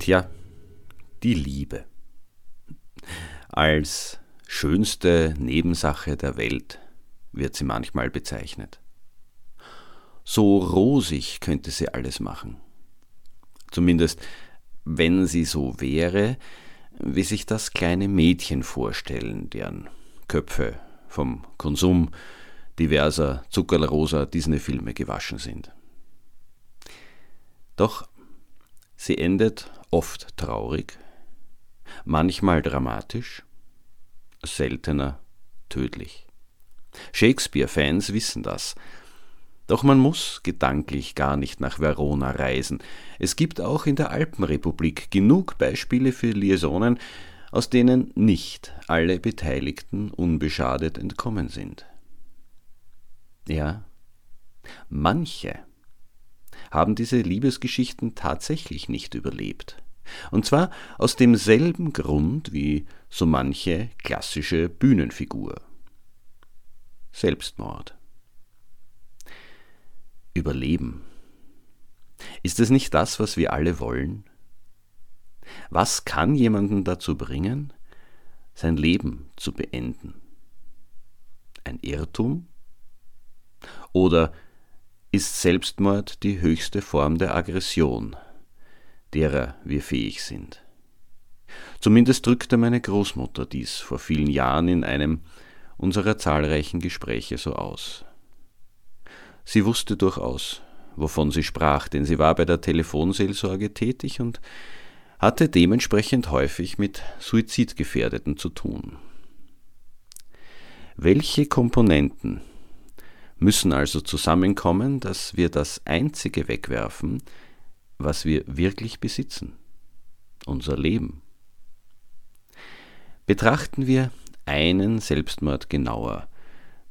Tja, die Liebe. Als schönste Nebensache der Welt wird sie manchmal bezeichnet. So rosig könnte sie alles machen. Zumindest wenn sie so wäre, wie sich das kleine Mädchen vorstellen, deren Köpfe vom Konsum diverser zuckerrosa Disney-Filme gewaschen sind. Doch sie endet oft traurig, manchmal dramatisch, seltener tödlich. Shakespeare-Fans wissen das. Doch man muss gedanklich gar nicht nach Verona reisen. Es gibt auch in der Alpenrepublik genug Beispiele für Liaisonen, aus denen nicht alle Beteiligten unbeschadet entkommen sind. Ja, manche haben diese Liebesgeschichten tatsächlich nicht überlebt. Und zwar aus demselben Grund wie so manche klassische Bühnenfigur. Selbstmord. Überleben. Ist es nicht das, was wir alle wollen? Was kann jemanden dazu bringen, sein Leben zu beenden? Ein Irrtum? Oder ist Selbstmord die höchste Form der Aggression, derer wir fähig sind. Zumindest drückte meine Großmutter dies vor vielen Jahren in einem unserer zahlreichen Gespräche so aus. Sie wusste durchaus, wovon sie sprach, denn sie war bei der Telefonseelsorge tätig und hatte dementsprechend häufig mit Suizidgefährdeten zu tun. Welche Komponenten müssen also zusammenkommen, dass wir das Einzige wegwerfen, was wir wirklich besitzen, unser Leben. Betrachten wir einen Selbstmord genauer,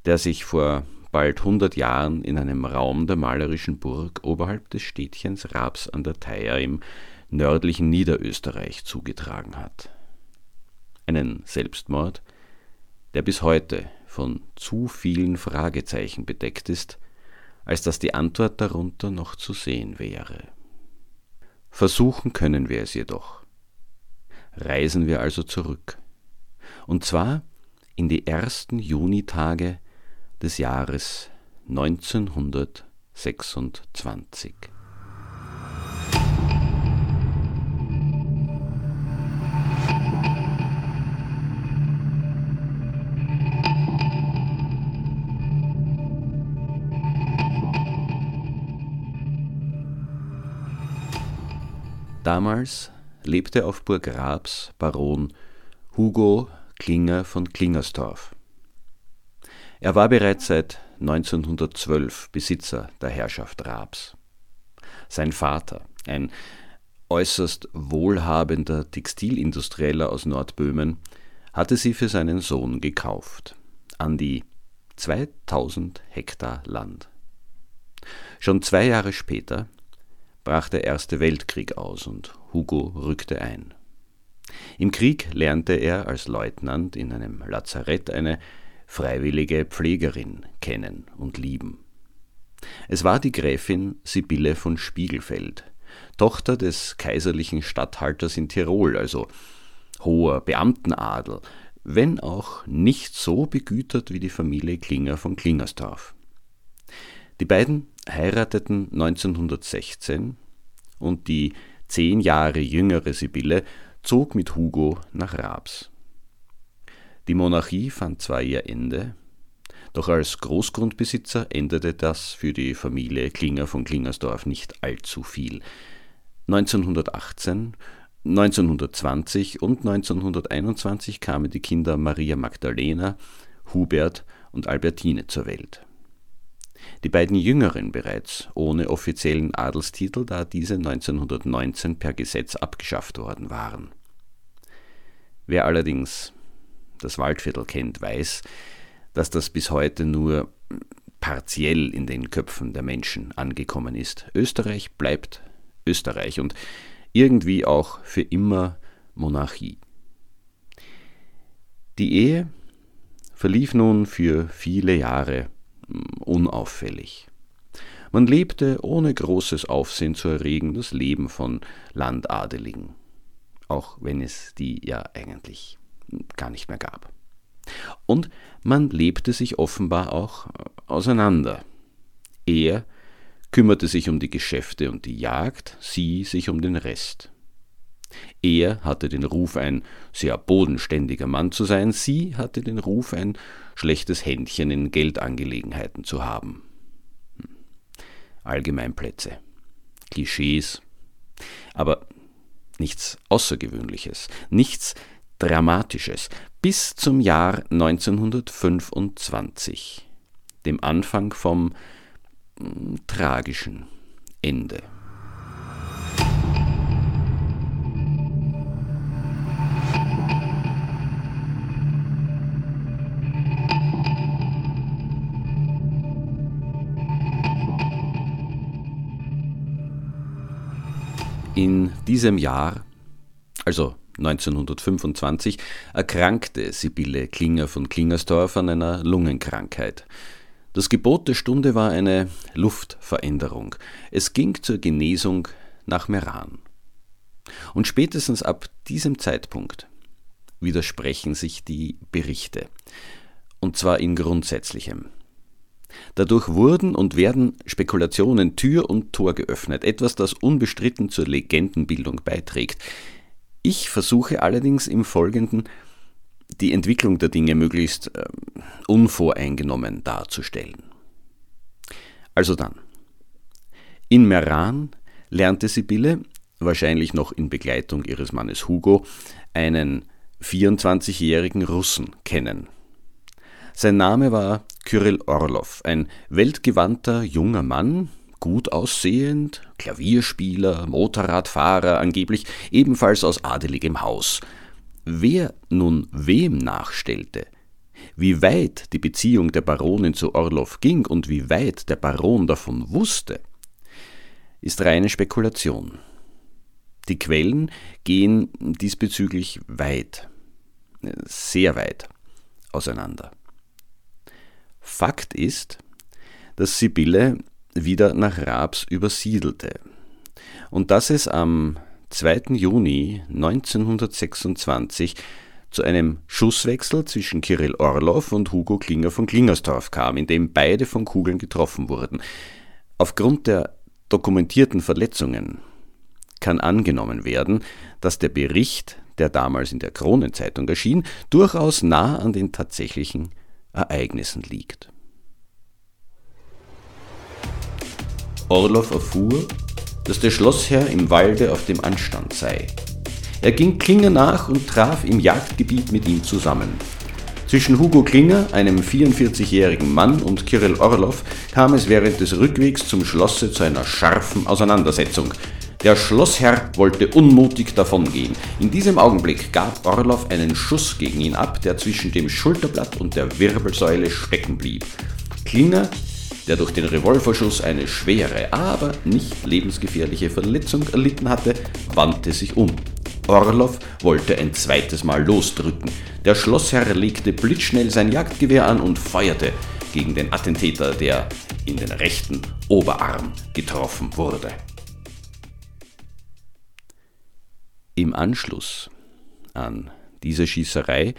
der sich vor bald 100 Jahren in einem Raum der malerischen Burg oberhalb des Städtchens Raps an der Theier im nördlichen Niederösterreich zugetragen hat. Einen Selbstmord, der bis heute von zu vielen Fragezeichen bedeckt ist, als dass die Antwort darunter noch zu sehen wäre. Versuchen können wir es jedoch. Reisen wir also zurück, und zwar in die ersten Junitage des Jahres 1926. Damals lebte auf Burg Raps Baron Hugo Klinger von Klingerstorf. Er war bereits seit 1912 Besitzer der Herrschaft Raps. Sein Vater, ein äußerst wohlhabender Textilindustrieller aus Nordböhmen, hatte sie für seinen Sohn gekauft, an die 2000 Hektar Land. Schon zwei Jahre später brach der Erste Weltkrieg aus und Hugo rückte ein. Im Krieg lernte er als Leutnant in einem Lazarett eine freiwillige Pflegerin kennen und lieben. Es war die Gräfin Sibylle von Spiegelfeld, Tochter des kaiserlichen Statthalters in Tirol, also hoher Beamtenadel, wenn auch nicht so begütert wie die Familie Klinger von Klingersdorf. Die beiden heirateten 1916 und die zehn Jahre jüngere Sibylle zog mit Hugo nach Raabs. Die Monarchie fand zwar ihr Ende, doch als Großgrundbesitzer änderte das für die Familie Klinger von Klingersdorf nicht allzu viel. 1918, 1920 und 1921 kamen die Kinder Maria Magdalena, Hubert und Albertine zur Welt. Die beiden jüngeren bereits ohne offiziellen Adelstitel, da diese 1919 per Gesetz abgeschafft worden waren. Wer allerdings das Waldviertel kennt, weiß, dass das bis heute nur partiell in den Köpfen der Menschen angekommen ist. Österreich bleibt Österreich und irgendwie auch für immer Monarchie. Die Ehe verlief nun für viele Jahre unauffällig. Man lebte ohne großes Aufsehen zu erregen das Leben von Landadeligen, auch wenn es die ja eigentlich gar nicht mehr gab. Und man lebte sich offenbar auch auseinander. Er kümmerte sich um die Geschäfte und die Jagd, sie sich um den Rest. Er hatte den Ruf, ein sehr bodenständiger Mann zu sein, sie hatte den Ruf, ein schlechtes Händchen in Geldangelegenheiten zu haben. Hm. Allgemeinplätze, Klischees, aber nichts Außergewöhnliches, nichts Dramatisches, bis zum Jahr 1925, dem Anfang vom hm, tragischen Ende. In diesem Jahr, also 1925, erkrankte Sibylle Klinger von Klingersdorf an einer Lungenkrankheit. Das Gebot der Stunde war eine Luftveränderung. Es ging zur Genesung nach Meran. Und spätestens ab diesem Zeitpunkt widersprechen sich die Berichte. Und zwar in Grundsätzlichem. Dadurch wurden und werden Spekulationen Tür und Tor geöffnet, etwas, das unbestritten zur Legendenbildung beiträgt. Ich versuche allerdings im Folgenden die Entwicklung der Dinge möglichst äh, unvoreingenommen darzustellen. Also dann. In Meran lernte Sibylle, wahrscheinlich noch in Begleitung ihres Mannes Hugo, einen 24-jährigen Russen kennen, sein Name war Kyrill Orlov, ein weltgewandter junger Mann, gut aussehend, Klavierspieler, Motorradfahrer, angeblich ebenfalls aus adeligem Haus. Wer nun wem nachstellte, wie weit die Beziehung der Baronin zu Orlov ging und wie weit der Baron davon wusste, ist reine Spekulation. Die Quellen gehen diesbezüglich weit, sehr weit auseinander. Fakt ist, dass Sibylle wieder nach Raabs übersiedelte und dass es am 2. Juni 1926 zu einem Schusswechsel zwischen Kirill Orlov und Hugo Klinger von Klingersdorf kam, in dem beide von Kugeln getroffen wurden. Aufgrund der dokumentierten Verletzungen kann angenommen werden, dass der Bericht, der damals in der Kronenzeitung erschien, durchaus nah an den tatsächlichen Ereignissen liegt. Orlov erfuhr, dass der Schlossherr im Walde auf dem Anstand sei. Er ging Klinger nach und traf im Jagdgebiet mit ihm zusammen. Zwischen Hugo Klinger, einem 44-jährigen Mann, und Kirill Orlov kam es während des Rückwegs zum Schlosse zu einer scharfen Auseinandersetzung. Der Schlossherr wollte unmutig davongehen. In diesem Augenblick gab Orlov einen Schuss gegen ihn ab, der zwischen dem Schulterblatt und der Wirbelsäule stecken blieb. Klinger, der durch den Revolverschuss eine schwere, aber nicht lebensgefährliche Verletzung erlitten hatte, wandte sich um. Orlov wollte ein zweites Mal losdrücken. Der Schlossherr legte blitzschnell sein Jagdgewehr an und feuerte gegen den Attentäter, der in den rechten Oberarm getroffen wurde. Im Anschluss an diese Schießerei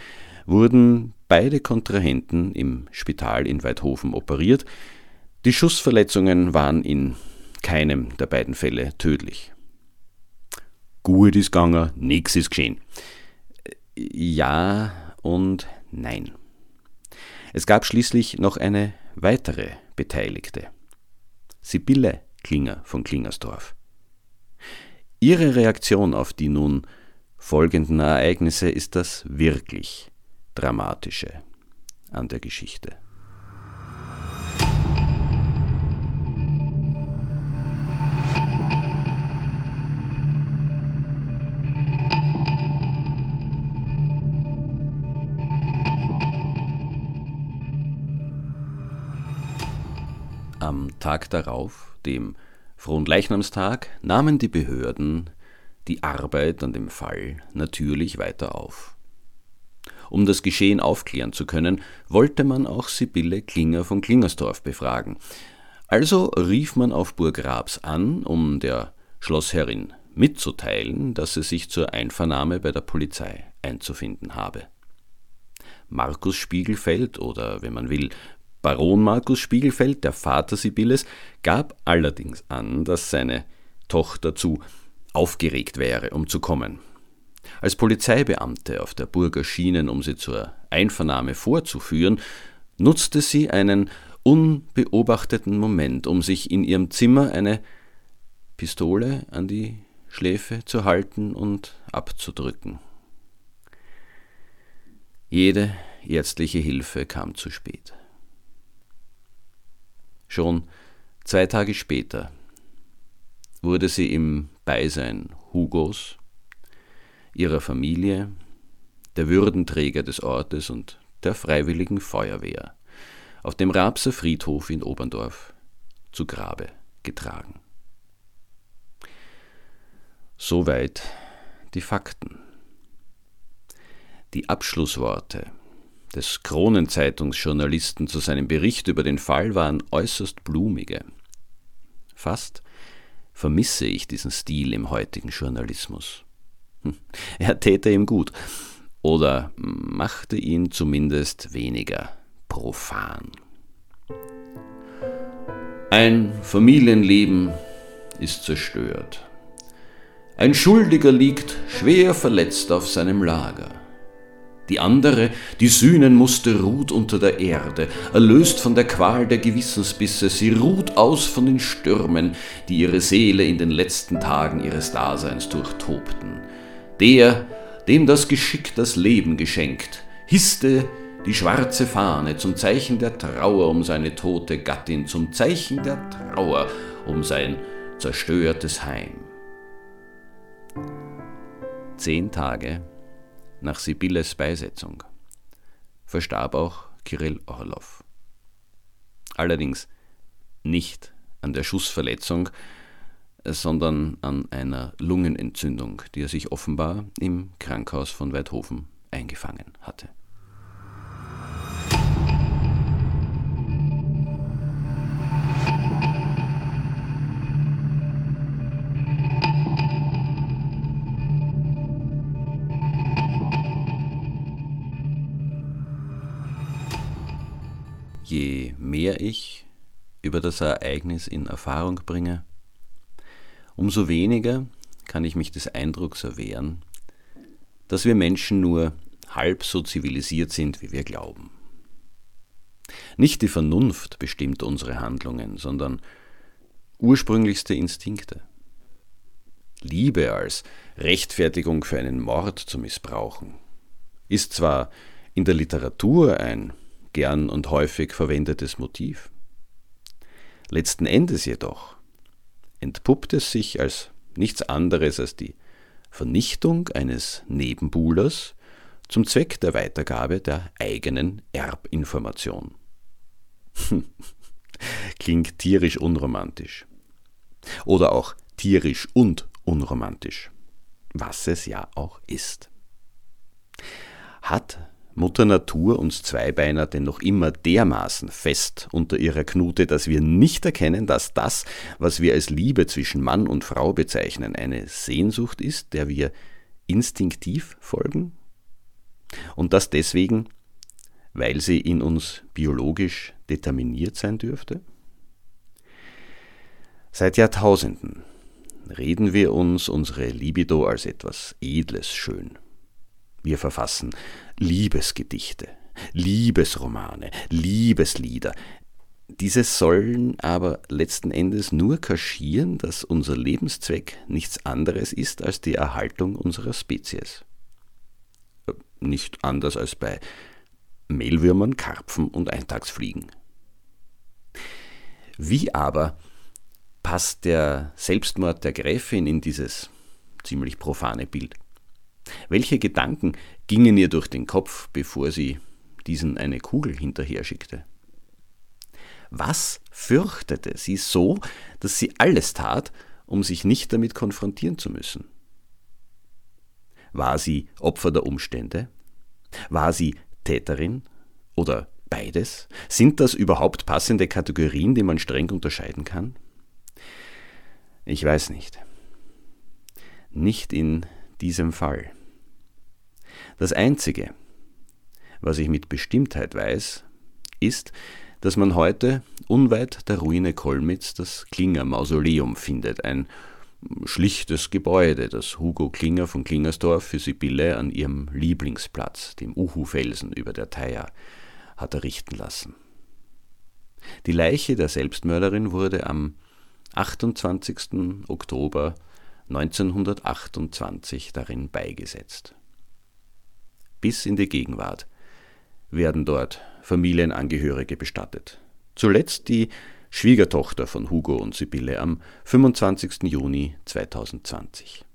wurden beide Kontrahenten im Spital in Weidhofen operiert Die Schussverletzungen waren in keinem der beiden Fälle tödlich. Gut ist gegangen, nichts ist geschehen. Ja und nein. Es gab schließlich noch eine weitere Beteiligte. Sibylle Klinger von Klingersdorf. Ihre Reaktion auf die nun folgenden Ereignisse ist das wirklich Dramatische an der Geschichte. Am Tag darauf, dem Fronleichnamstag, nahmen die Behörden die Arbeit an dem Fall natürlich weiter auf. Um das Geschehen aufklären zu können, wollte man auch Sibylle Klinger von Klingersdorf befragen. Also rief man auf Burg Rabs an, um der Schlossherrin mitzuteilen, dass sie sich zur Einvernahme bei der Polizei einzufinden habe. Markus Spiegelfeld oder, wenn man will, Baron Markus Spiegelfeld, der Vater Sibylles, gab allerdings an, dass seine Tochter zu aufgeregt wäre, um zu kommen. Als Polizeibeamte auf der Burg erschienen, um sie zur Einvernahme vorzuführen, nutzte sie einen unbeobachteten Moment, um sich in ihrem Zimmer eine Pistole an die Schläfe zu halten und abzudrücken. Jede ärztliche Hilfe kam zu spät. Schon zwei Tage später wurde sie im Beisein Hugos, ihrer Familie, der Würdenträger des Ortes und der Freiwilligen Feuerwehr auf dem Rapser Friedhof in Oberndorf zu Grabe getragen. Soweit die Fakten. Die Abschlussworte des Kronenzeitungsjournalisten zu seinem Bericht über den Fall waren äußerst blumige. Fast vermisse ich diesen Stil im heutigen Journalismus. Hm, er täte ihm gut oder machte ihn zumindest weniger profan. Ein Familienleben ist zerstört. Ein Schuldiger liegt schwer verletzt auf seinem Lager. Die andere, die sühnen musste, ruht unter der Erde, erlöst von der Qual der Gewissensbisse, sie ruht aus von den Stürmen, die ihre Seele in den letzten Tagen ihres Daseins durchtobten. Der, dem das Geschick das Leben geschenkt, hisste die schwarze Fahne zum Zeichen der Trauer um seine tote Gattin, zum Zeichen der Trauer um sein zerstörtes Heim. Zehn Tage nach Sibylles Beisetzung verstarb auch Kirill Orlov. Allerdings nicht an der Schussverletzung, sondern an einer Lungenentzündung, die er sich offenbar im Krankhaus von Weidhofen eingefangen hatte. Ich über das Ereignis in Erfahrung bringe, umso weniger kann ich mich des Eindrucks erwehren, dass wir Menschen nur halb so zivilisiert sind, wie wir glauben. Nicht die Vernunft bestimmt unsere Handlungen, sondern ursprünglichste Instinkte. Liebe als Rechtfertigung für einen Mord zu missbrauchen, ist zwar in der Literatur ein gern und häufig verwendetes Motiv. Letzten Endes jedoch entpuppt es sich als nichts anderes als die Vernichtung eines Nebenbuhlers zum Zweck der Weitergabe der eigenen Erbinformation. Klingt tierisch unromantisch. Oder auch tierisch und unromantisch, was es ja auch ist. Hat Mutter Natur uns Zweibeiner denn noch immer dermaßen fest unter ihrer Knute, dass wir nicht erkennen, dass das, was wir als Liebe zwischen Mann und Frau bezeichnen, eine Sehnsucht ist, der wir instinktiv folgen? Und das deswegen, weil sie in uns biologisch determiniert sein dürfte? Seit Jahrtausenden reden wir uns unsere Libido als etwas Edles schön. Wir verfassen Liebesgedichte, Liebesromane, Liebeslieder. Diese sollen aber letzten Endes nur kaschieren, dass unser Lebenszweck nichts anderes ist als die Erhaltung unserer Spezies. Nicht anders als bei Mehlwürmern, Karpfen und Eintagsfliegen. Wie aber passt der Selbstmord der Gräfin in dieses ziemlich profane Bild? Welche Gedanken gingen ihr durch den Kopf, bevor sie diesen eine Kugel hinterher schickte? Was fürchtete sie so, dass sie alles tat, um sich nicht damit konfrontieren zu müssen? War sie Opfer der Umstände? War sie Täterin oder beides? Sind das überhaupt passende Kategorien, die man streng unterscheiden kann? Ich weiß nicht. Nicht in diesem Fall. Das Einzige, was ich mit Bestimmtheit weiß, ist, dass man heute unweit der Ruine Kolmitz das Klinger Mausoleum findet, ein schlichtes Gebäude, das Hugo Klinger von Klingersdorf für Sibylle an ihrem Lieblingsplatz, dem Uhu-Felsen über der Thaya, hat errichten lassen. Die Leiche der Selbstmörderin wurde am 28. Oktober 1928 darin beigesetzt. Bis in die Gegenwart werden dort Familienangehörige bestattet. Zuletzt die Schwiegertochter von Hugo und Sibylle am 25. Juni 2020.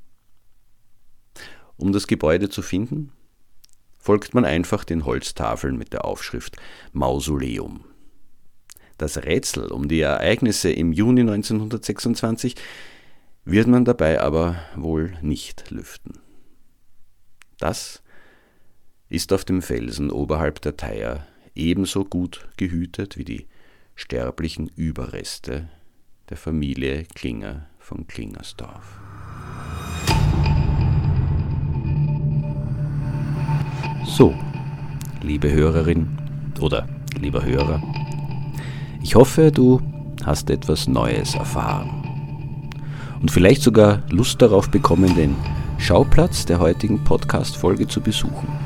Um das Gebäude zu finden, folgt man einfach den Holztafeln mit der Aufschrift Mausoleum. Das Rätsel um die Ereignisse im Juni 1926 wird man dabei aber wohl nicht lüften. Das ist auf dem Felsen oberhalb der Theier ebenso gut gehütet wie die sterblichen Überreste der Familie Klinger von Klingersdorf. So, liebe Hörerin oder lieber Hörer, ich hoffe, du hast etwas Neues erfahren und vielleicht sogar Lust darauf bekommen, den Schauplatz der heutigen Podcast-Folge zu besuchen.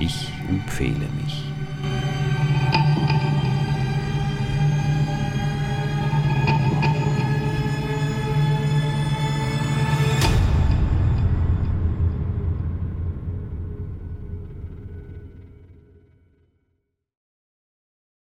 Ich empfehle mich.